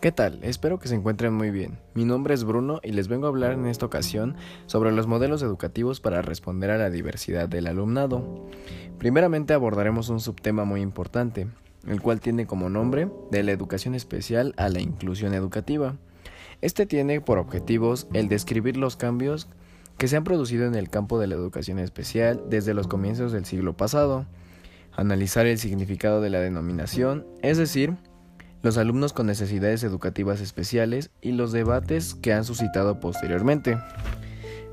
¿Qué tal? Espero que se encuentren muy bien. Mi nombre es Bruno y les vengo a hablar en esta ocasión sobre los modelos educativos para responder a la diversidad del alumnado. Primeramente abordaremos un subtema muy importante, el cual tiene como nombre de la educación especial a la inclusión educativa. Este tiene por objetivos el describir los cambios que se han producido en el campo de la educación especial desde los comienzos del siglo pasado, analizar el significado de la denominación, es decir, los alumnos con necesidades educativas especiales y los debates que han suscitado posteriormente.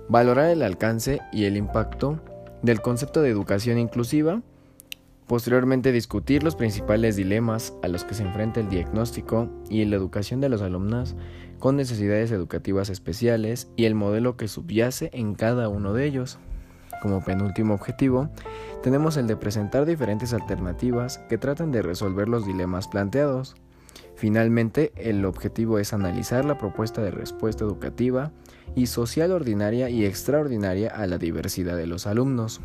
Valorar el alcance y el impacto del concepto de educación inclusiva. Posteriormente discutir los principales dilemas a los que se enfrenta el diagnóstico y la educación de los alumnos con necesidades educativas especiales y el modelo que subyace en cada uno de ellos. Como penúltimo objetivo, tenemos el de presentar diferentes alternativas que tratan de resolver los dilemas planteados. Finalmente, el objetivo es analizar la propuesta de respuesta educativa y social ordinaria y extraordinaria a la diversidad de los alumnos.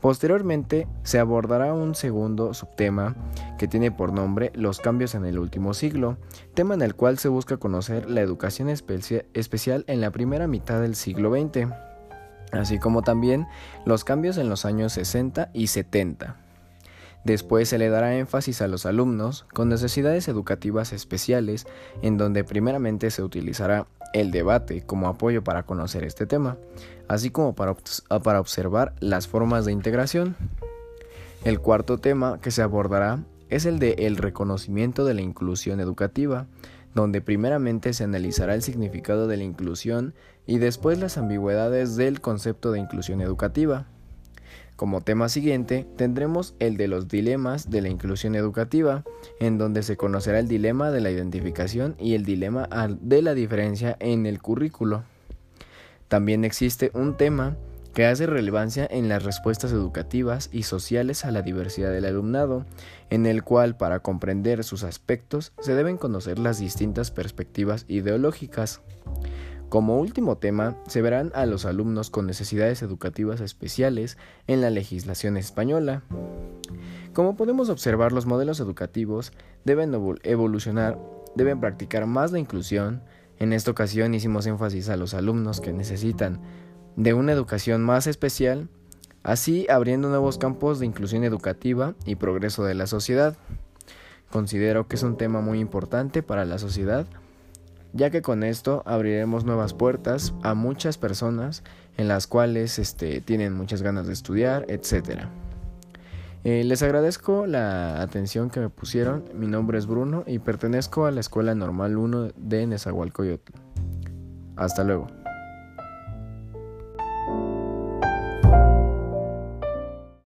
Posteriormente, se abordará un segundo subtema que tiene por nombre Los cambios en el último siglo, tema en el cual se busca conocer la educación especial en la primera mitad del siglo XX, así como también los cambios en los años 60 y 70. Después se le dará énfasis a los alumnos con necesidades educativas especiales, en donde primeramente se utilizará el debate como apoyo para conocer este tema, así como para, para observar las formas de integración. El cuarto tema que se abordará es el de el reconocimiento de la inclusión educativa, donde primeramente se analizará el significado de la inclusión y después las ambigüedades del concepto de inclusión educativa. Como tema siguiente tendremos el de los dilemas de la inclusión educativa, en donde se conocerá el dilema de la identificación y el dilema de la diferencia en el currículo. También existe un tema que hace relevancia en las respuestas educativas y sociales a la diversidad del alumnado, en el cual para comprender sus aspectos se deben conocer las distintas perspectivas ideológicas. Como último tema, se verán a los alumnos con necesidades educativas especiales en la legislación española. Como podemos observar, los modelos educativos deben evolucionar, deben practicar más la inclusión. En esta ocasión hicimos énfasis a los alumnos que necesitan de una educación más especial, así abriendo nuevos campos de inclusión educativa y progreso de la sociedad. Considero que es un tema muy importante para la sociedad ya que con esto abriremos nuevas puertas a muchas personas en las cuales este, tienen muchas ganas de estudiar, etc. Eh, les agradezco la atención que me pusieron. Mi nombre es Bruno y pertenezco a la Escuela Normal 1 de Nezahualcóyotl. Hasta luego.